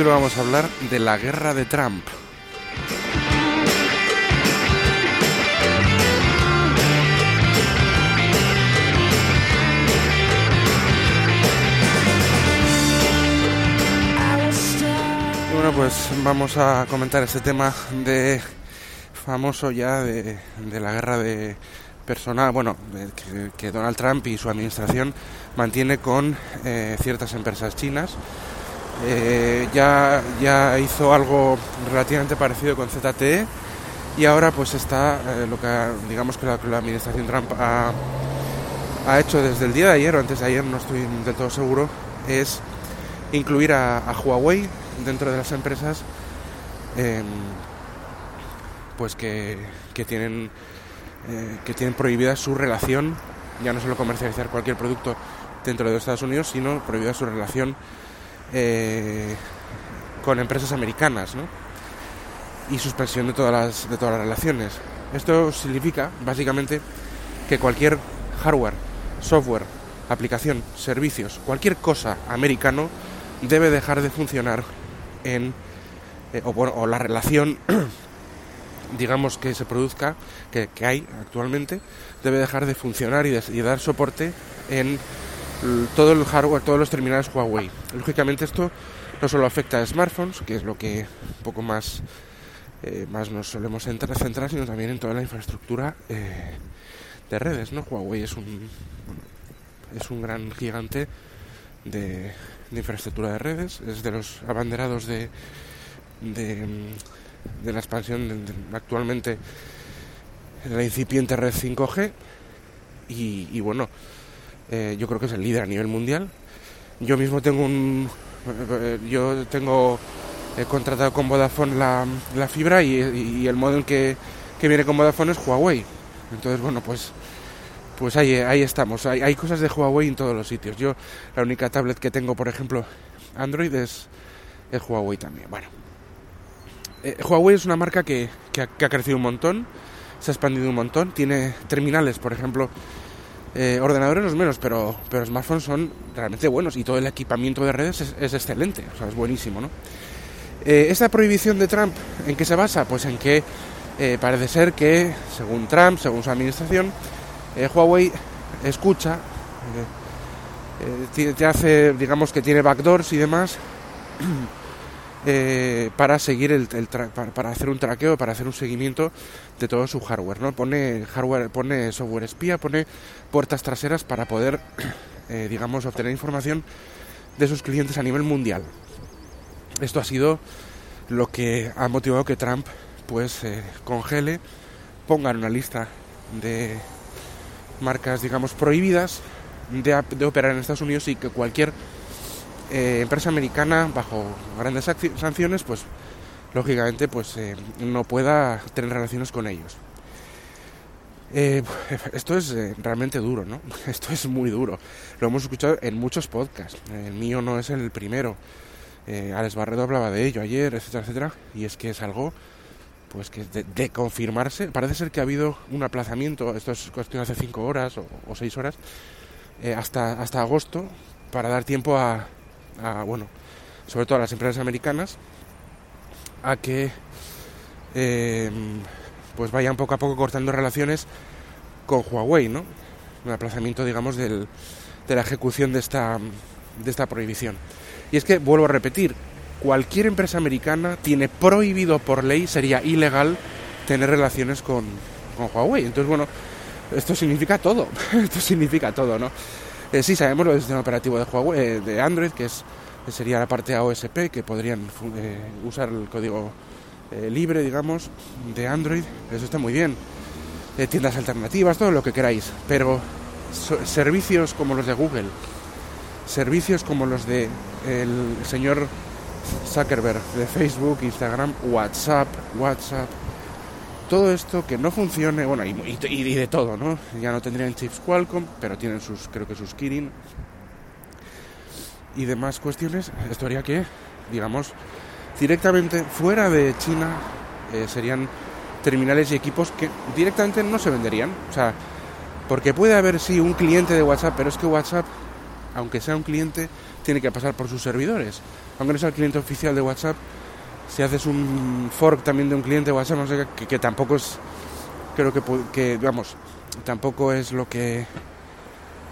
Capítulo vamos a hablar de la guerra de Trump. Bueno, pues vamos a comentar este tema de famoso ya de, la guerra de personal, bueno, que Donald Trump y su administración mantiene con eh, ciertas empresas chinas. Eh, ya, ya hizo algo relativamente parecido con ZTE y ahora pues está eh, lo que digamos que la, administración Trump ha, ha hecho desde el día de ayer o antes de ayer, no estoy del todo seguro, es incluir a, a Huawei dentro de las empresas em, pues que, que tienen eh, que tienen prohibida su relación, ya no solo comercializar cualquier producto dentro de Estados Unidos, sino prohibida su relación eh, con empresas americanas, ¿no? Y suspensión de todas las de todas las relaciones. Esto significa básicamente que cualquier hardware, software, aplicación, servicios, cualquier cosa americano debe dejar de funcionar en eh, o, bueno, o la relación digamos que se produzca que, que hay actualmente debe dejar de funcionar y, de- y dar soporte en todo el hardware, todos los terminales Huawei. Lógicamente esto no solo afecta a smartphones, que es lo que un poco más, eh, más nos solemos centrar, sino también en toda la infraestructura eh, de redes. ¿no? Huawei es un, es un gran gigante de, infraestructura de redes, es de los abanderados de, de, mm, la expansión actualmente de la incipiente red 5G y, y bueno, eh, yo creo que es el líder a nivel mundial. Yo mismo tengo un... eh, yo tengo he contratado con Vodafone la, la fibra y, y el modelo que, que viene con Vodafone es Huawei. Entonces, bueno, pues pues ahí, ahí estamos. Hay, hay cosas de Huawei en todos los sitios. Yo, la única tablet que tengo, por ejemplo, Android es, es Huawei también. Bueno, eh, Huawei es una marca que, que ha, que ha crecido un montón, se ha expandido un montón, tiene terminales, por ejemplo, eh, ordenadores los menos, pero, pero smartphones son realmente buenos y todo el equipamiento de redes es, excelente, o sea, es buenísimo, ¿no? Eh, esta prohibición de Trump, ¿en qué se basa? Pues en que eh, parece ser que, según Trump, según su administración, eh, Huawei escucha, te hace, digamos que tiene backdoors y demás, eh, para seguir el, el tra- para, hacer un traqueo, para hacer un seguimiento de todo su hardware, ¿no? Pone hardware, pone software espía, pone puertas traseras para poder, eh, digamos, obtener información de sus clientes a nivel mundial. Esto ha sido lo que ha motivado que Trump, pues, eh, congele, ponga en una lista de marcas, digamos, prohibidas de, de operar en Estados Unidos y que cualquier eh, empresa americana bajo grandes sanciones, pues lógicamente, pues eh, no pueda tener relaciones con ellos. Eh, esto es eh, realmente duro, ¿no? Esto es muy duro. Lo hemos escuchado en muchos podcasts. El mío no es el primero. Alex Barredo hablaba de ello ayer, etcétera, etcétera, y es que es algo pues que de, confirmarse, parece ser que ha habido un aplazamiento, esto es cuestión hace cinco horas o, seis horas, hasta, hasta agosto, para dar tiempo a, bueno, sobre todo a las empresas americanas, a que eh, pues vayan poco a poco cortando relaciones con Huawei, ¿no? Un aplazamiento, digamos, del, de la ejecución de esta, de esta prohibición. Y es que, vuelvo a repetir, cualquier empresa americana tiene prohibido por ley, sería ilegal tener relaciones con, con Huawei. Entonces, bueno, esto significa todo, esto significa todo, ¿no? Eh, sí, sabemos lo del sistema operativo de Huawei, eh, de Android, que es sería la parte AOSP, que podrían eh, usar el código libre, digamos, de Android. Eso está muy bien. tiendas alternativas, todo lo que queráis. Pero servicios como los de Google, servicios como los de el señor Zuckerberg de Facebook, Instagram, WhatsApp, WhatsApp, todo esto que no funcione, bueno, y, y, de todo, ¿no? Ya no tendrían chips Qualcomm, pero tienen sus, creo que sus Kirin y demás cuestiones. Esto haría que, digamos, directamente fuera de China eh, serían terminales y equipos que directamente no se venderían. O sea, porque puede haber, sí, un cliente de WhatsApp, pero es que WhatsApp, aunque sea un cliente, tiene que pasar por sus servidores. Aunque no sea el cliente oficial de WhatsApp, si haces un fork también de un cliente de WhatsApp, no sé, que, tampoco es, creo que, que, digamos, tampoco es lo que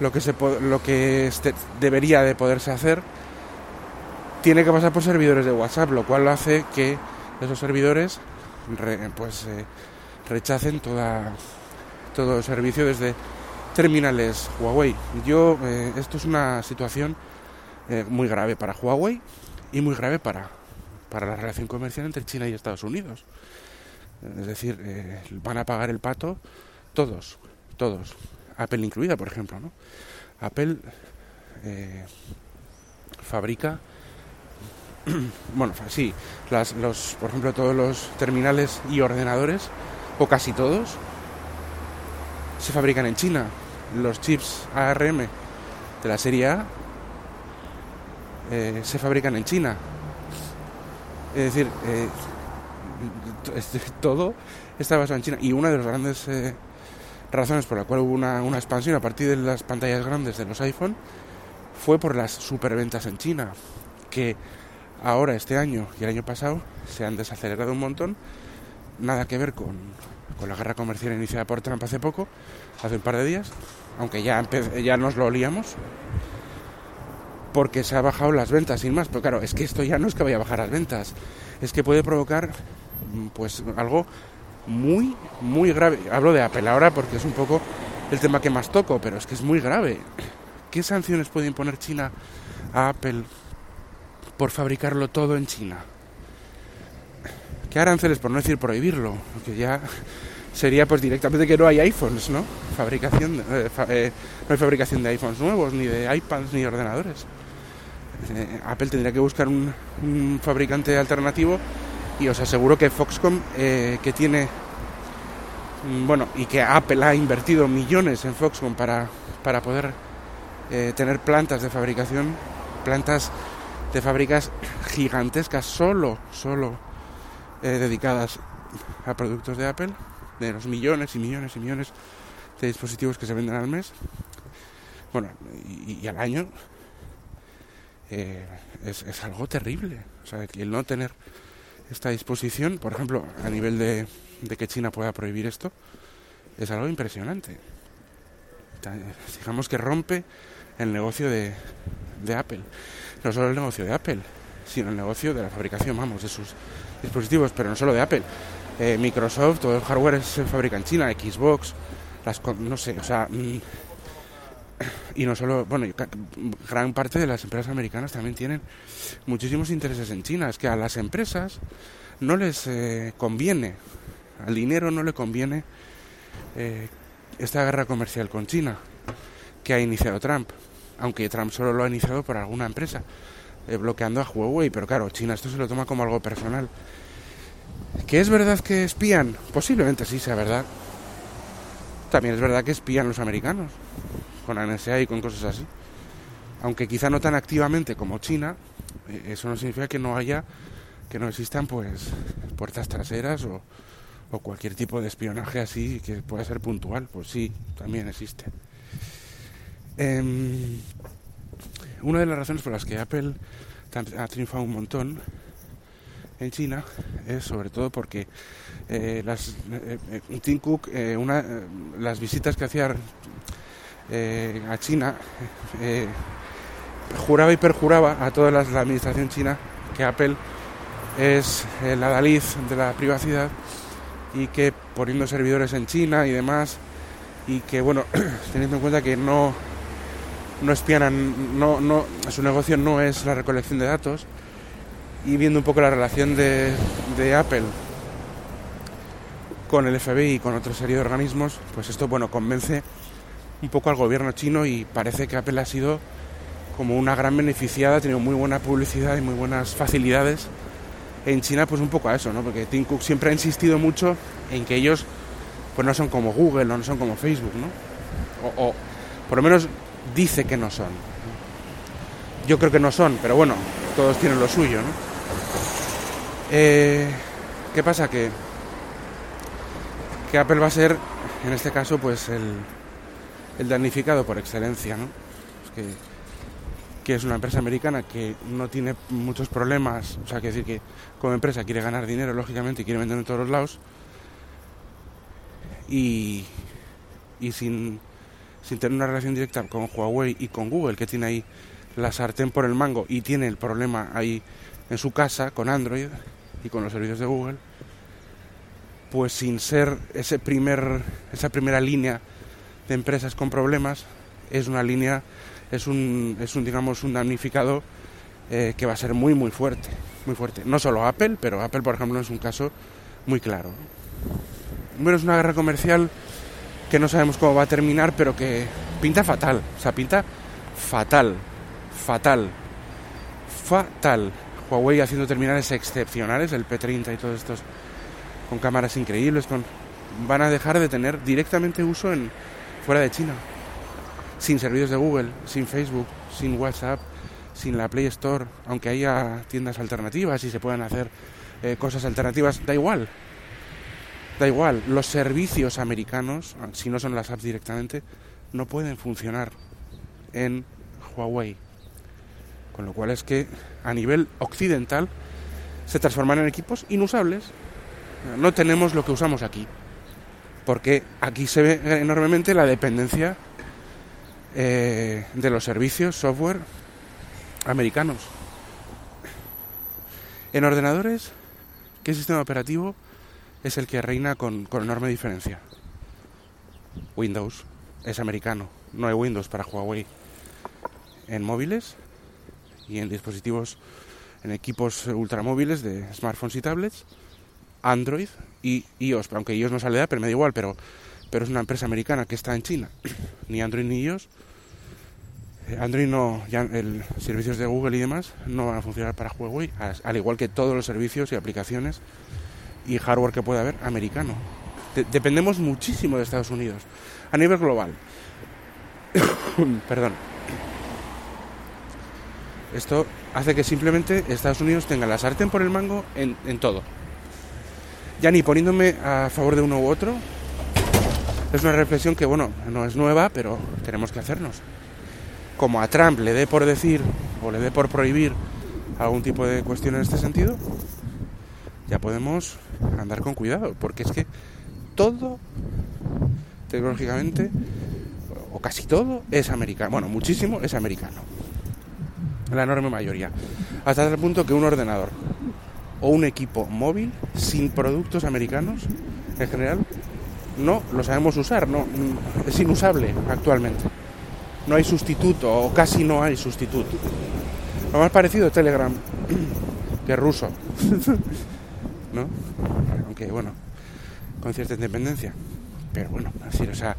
lo que se lo que este, debería de poderse hacer tiene que pasar por servidores de WhatsApp lo cual hace que esos servidores pues eh, rechacen toda todo servicio desde terminales Huawei. Yo eh, esto es una situación eh, muy grave para Huawei y muy grave para, para la relación comercial entre China y Estados Unidos. Es decir, eh, van a pagar el pato todos, todos. Apple incluida, por ejemplo. ¿no? Apple eh, fabrica, bueno, sí, las, los, por ejemplo, todos los terminales y ordenadores, o casi todos, se fabrican en China. Los chips ARM de la serie A eh, se fabrican en China. Es decir, eh, todo está basado en China. Y una de las grandes eh, razones por la cual hubo una, una, expansión a partir de las pantallas grandes de los iPhone fue por las superventas en China, que ahora, este año y el año pasado, se han desacelerado un montón. Nada que ver con, con la guerra comercial iniciada por Trump hace poco, hace un par de días, aunque ya, ya nos lo olíamos porque se ha bajado las ventas sin más. Pero claro, es que esto ya no es que vaya a bajar las ventas, es que puede provocar mm, pues algo muy, muy grave. Hablo de Apple ahora porque es un poco el tema que más toco, pero es que es muy grave. ¿Qué sanciones puede imponer China a Apple por fabricarlo todo en China? ¿Qué aranceles, por no decir prohibirlo? Que ya sería pues directamente que no hay iPhones, ¿no? Fabricación, eh, eh, no hay fabricación de iPhones nuevos, ni de iPads, ni de ordenadores. Eh, Apple tendría que buscar un, fabricante alternativo y os aseguro que Foxconn, eh, que tiene, mm, bueno, y que Apple ha invertido millones en Foxconn para, para poder tener plantas de fabricación, plantas de fábricas gigantescas, solo, solo dedicadas a productos de Apple, de los millones y millones y millones de dispositivos que se venden al mes, bueno, y al año, eh, es, es, algo terrible. O sea, el no tener esta disposición, por ejemplo, a nivel de, de que China pueda prohibir esto, es algo impresionante. Digamos que rompe el negocio de, de Apple. No solo el negocio de Apple, sino el negocio de la fabricación, vamos, de sus dispositivos, pero no solo de Apple. Eh, Microsoft, todo el hardware se fabrica en China, Xbox, las no sé, o sea, mm, y no solo, bueno, gran parte de las empresas americanas también tienen muchísimos intereses en China. Es que a las empresas no les eh, conviene, al dinero no le conviene eh, esta guerra comercial con China que ha iniciado Trump, aunque Trump solo lo ha iniciado por alguna empresa, eh, bloqueando a Huawei, pero claro, China esto se lo toma como algo personal. ¿Que es verdad que espían? Posiblemente sí sea verdad. También es verdad que espían los americanos con NSA y con cosas así. Aunque quizá no tan activamente como China, Eh, Eso no significa que no haya, que no existan pues puertas traseras o, cualquier tipo de espionaje así que pueda ser puntual. Pues sí, también existe. Em, una de las razones por las que Apple ha triunfado un montón en China es sobre todo porque eh, las, eh, eh, Tim Cook, eh, una, eh, las visitas que hacía a China, juraba y perjuraba a toda la administración china que Apple es la Dalí de la privacidad y que poniendo servidores en China y demás y que bueno teniendo en cuenta que no no espían no no su negocio no es la recolección de datos y viendo un poco la relación de, de Apple con el FBI y con otra serie de organismos pues esto bueno convence un poco al gobierno chino y parece que Apple ha sido como una gran beneficiada ha tenido muy buena publicidad y muy buenas facilidades en China pues un poco a eso, ¿no? Porque Tim Cook siempre ha insistido mucho en que ellos pues no son como Google, no son como Facebook, ¿no? O, o por lo menos dice que no son. Yo creo que no son, pero bueno, todos tienen lo suyo, ¿no? Eh, ¿Qué pasa? Que, que Apple va a ser, en este caso, pues el, el damnificado por excelencia, ¿no? Es que, que es una empresa americana que no tiene muchos problemas, o sea, que decir que como empresa quiere ganar dinero, lógicamente, y quiere vender en todos los lados, y, y sin, sin tener una relación directa con Huawei y con Google, que tiene ahí la sartén por el mango y tiene el problema ahí en su casa con Android y con los servicios de Google, pues sin ser ese primer, esa primera línea de empresas con problemas, es una línea, es un, es un digamos, un damnificado eh, que va a ser muy, muy fuerte, muy fuerte. No solo Apple, pero Apple, por ejemplo, es un caso muy claro. Bueno, es una guerra comercial que no sabemos cómo va a terminar, pero que pinta fatal, o sea, pinta fatal, fatal, fatal. Huawei haciendo terminales excepcionales, el P30 y todos estos con cámaras increíbles, con van a dejar de tener directamente uso en fuera de China, sin servicios de Google, sin Facebook, sin WhatsApp, sin la Play Store, aunque haya tiendas alternativas y se puedan hacer eh, cosas alternativas, da igual. Da igual, los servicios americanos, si no son las apps directamente, no pueden funcionar en Huawei. Con lo cual es que a nivel occidental se transforman en equipos inusables. No tenemos lo que usamos aquí. Porque aquí se ve enormemente la dependencia eh, de los servicios, software americanos. En ordenadores, ¿qué sistema operativo es el que reina con, con enorme diferencia? Windows es americano, no hay Windows para Huawei. En móviles y en dispositivos, en equipos ultramóviles de smartphones y tablets, Android y iOS, aunque iOS no sale de Apple, me da igual, pero, pero es una empresa americana que está en China. Ni Android ni iOS. Eh, Android no, ya el servicios de Google y demás no van a funcionar para Huawei, al igual que todos los servicios y aplicaciones y hardware que pueda haber americano. De- dependemos muchísimo de Estados Unidos a nivel global. Perdón. Esto hace que simplemente Estados Unidos tenga la sartén por el mango en, en todo. Ya ni poniéndome a favor de uno u otro. Es una reflexión que, bueno, no es nueva, pero tenemos que hacernos. Como a Trump le dé por decir o le dé por prohibir algún tipo de cuestión en este sentido, ya podemos andar con cuidado, porque es que todo, tecnológicamente, o casi todo, es americano. Bueno, muchísimo es americano. La enorme mayoría. Hasta tal punto que un ordenador o un equipo móvil sin productos americanos, en general, no lo sabemos usar, no, es inusable actualmente. No hay sustituto, o casi no hay sustituto. Lo más parecido es Telegram, que es ruso. ¿No? Aunque bueno, con cierta independencia. Pero bueno, así, o sea,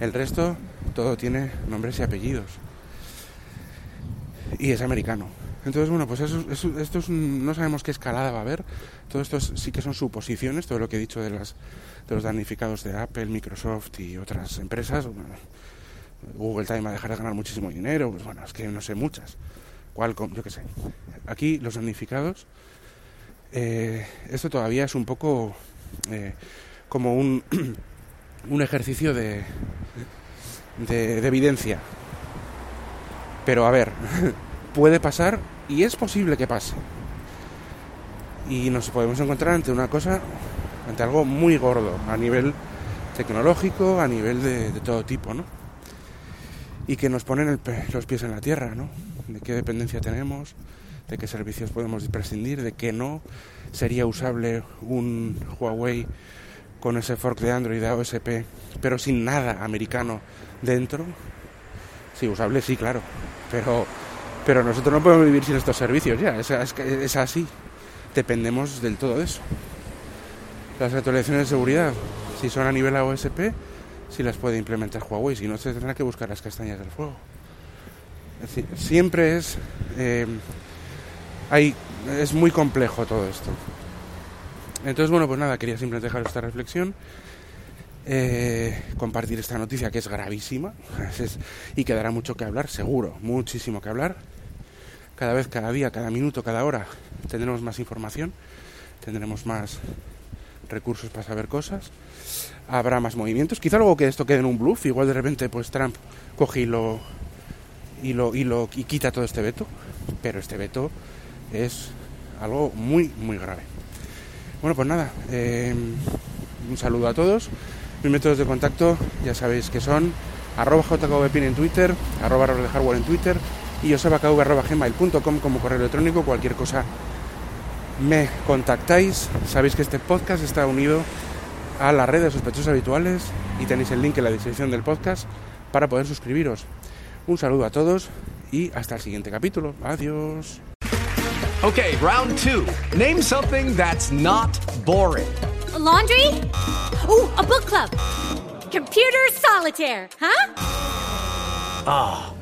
el resto todo tiene nombres y apellidos. Y es americano. Entonces, bueno, pues eso, eso- esto es un- no sabemos qué escalada va a haber. Todo esto es- sí que son suposiciones, todo lo que he dicho de, las, de los damnificados de Apple, Microsoft y otras empresas. Bueno, Google también va a dejar de ganar muchísimo dinero. Pues bueno, es que no sé muchas. Qualcomm, yo qué sé. Aquí los damnificados, eh, esto todavía es un poco eh, como un, un ejercicio de, de, de evidencia. Pero a ver, puede pasar y es posible que pase. Y nos podemos encontrar ante una cosa, ante algo muy gordo, a nivel tecnológico, a nivel de, todo tipo, ¿no? Y que nos ponen el los pies en la tierra, ¿no? De qué dependencia tenemos, de qué servicios podemos prescindir, de qué no. Sería usable un Huawei con ese fork de Android de OSP, pero sin nada americano dentro. Sí, usable sí, claro, pero, pero nosotros no podemos vivir sin estos servicios ya, es, es, es así, dependemos del todo de eso. Las actualizaciones de seguridad, si son a nivel AOSP, si las puede implementar Huawei, si no se tendrá que buscar las castañas del fuego. Es decir, siempre es, eh, hay, es muy complejo todo esto. Entonces, bueno, pues nada, quería simplemente dejar esta reflexión eh, compartir esta noticia que es gravísima es- y que dará mucho que hablar, seguro, muchísimo que hablar. Cada vez, cada día, cada minuto, cada hora tendremos más información, tendremos más recursos para saber cosas, habrá más movimientos. Quizá luego que esto quede en un bluff, igual de repente pues Trump coge y lo y lo y lo y quita todo este veto, pero este veto es algo muy muy grave. Bueno, pues nada, eh, un saludo a todos. Mis métodos de contacto ya sabéis que son arroba en Twitter, arroba hardware en Twitter y josebakv arroba gmail.com como correo electrónico, cualquier cosa me contactáis. Sabéis que este podcast está unido a la red de sospechosos habituales y tenéis el link en la descripción del podcast para poder suscribiros. Un saludo a todos y hasta el siguiente capítulo. Adiós. Okay, round two. Name something that's not boring. A laundry? Ooh, a book club. Computer solitaire, huh?